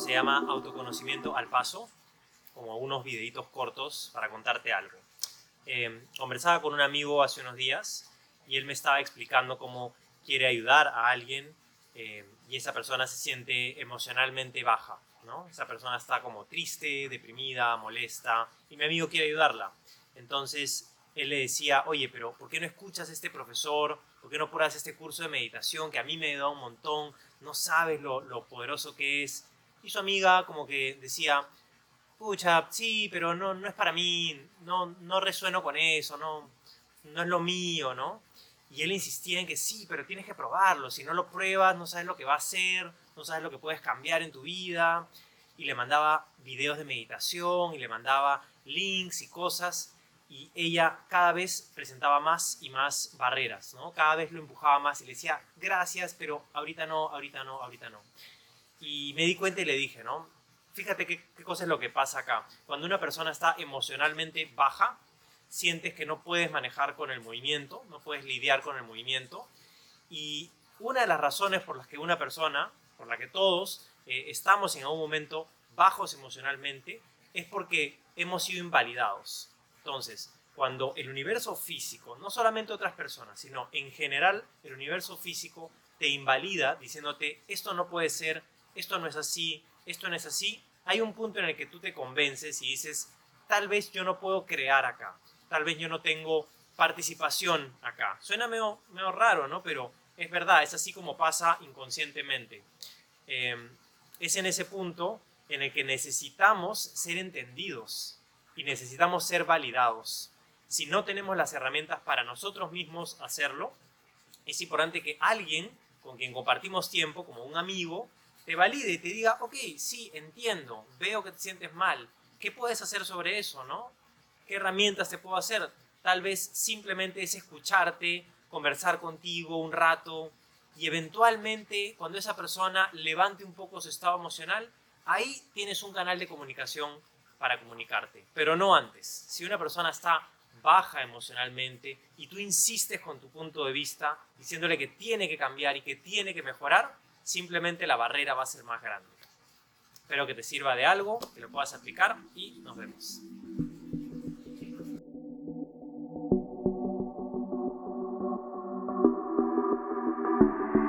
se llama Autoconocimiento al Paso, como unos videitos cortos para contarte algo. Eh, conversaba con un amigo hace unos días y él me estaba explicando cómo quiere ayudar a alguien eh, y esa persona se siente emocionalmente baja, ¿no? Esa persona está como triste, deprimida, molesta y mi amigo quiere ayudarla. Entonces él le decía, oye, pero ¿por qué no escuchas a este profesor? ¿Por qué no pruebas este curso de meditación que a mí me da un montón? No sabes lo poderoso que es. Y su amiga como que decía, pucha, sí, pero no, no es para mí, no, no resueno con eso, no, no es lo mío, ¿no? Y él insistía en que sí, pero tienes que probarlo, si no lo pruebas no sabes lo que va a hacer, no sabes lo que puedes cambiar en tu vida. Y le mandaba videos de meditación y le mandaba links y cosas y ella cada vez presentaba más y más barreras, ¿no? Cada vez lo empujaba más y le decía, gracias, pero ahorita no, ahorita no, ahorita no. Y me di cuenta y le dije, ¿no? Fíjate qué, qué cosa es lo que pasa acá. Cuando una persona está emocionalmente baja, sientes que no puedes manejar con el movimiento, no puedes lidiar con el movimiento. Y una de las razones por las que una persona, por la que todos eh, estamos en algún momento bajos emocionalmente, es porque hemos sido invalidados. Entonces, cuando el universo físico, no solamente otras personas, sino en general el universo físico te invalida diciéndote esto no puede ser, esto no es así, esto no es así, hay un punto en el que tú te convences y dices, tal vez yo no puedo crear acá, tal vez yo no tengo participación acá. Suena medio, medio raro, ¿no? Pero es verdad, es así como pasa inconscientemente. Eh, es en ese punto en el que necesitamos ser entendidos y necesitamos ser validados. Si no tenemos las herramientas para nosotros mismos hacerlo, es importante que alguien con quien compartimos tiempo, como un amigo, te valide y te diga, ok, sí, entiendo, veo que te sientes mal, ¿qué puedes hacer sobre eso, no? ¿Qué herramientas te puedo hacer? Tal vez simplemente es escucharte, conversar contigo un rato y eventualmente cuando esa persona levante un poco su estado emocional, ahí tienes un canal de comunicación para comunicarte, pero no antes. Si una persona está baja emocionalmente y tú insistes con tu punto de vista diciéndole que tiene que cambiar y que tiene que mejorar, simplemente la barrera va a ser más grande. Espero que te sirva de algo, que lo puedas aplicar y nos vemos.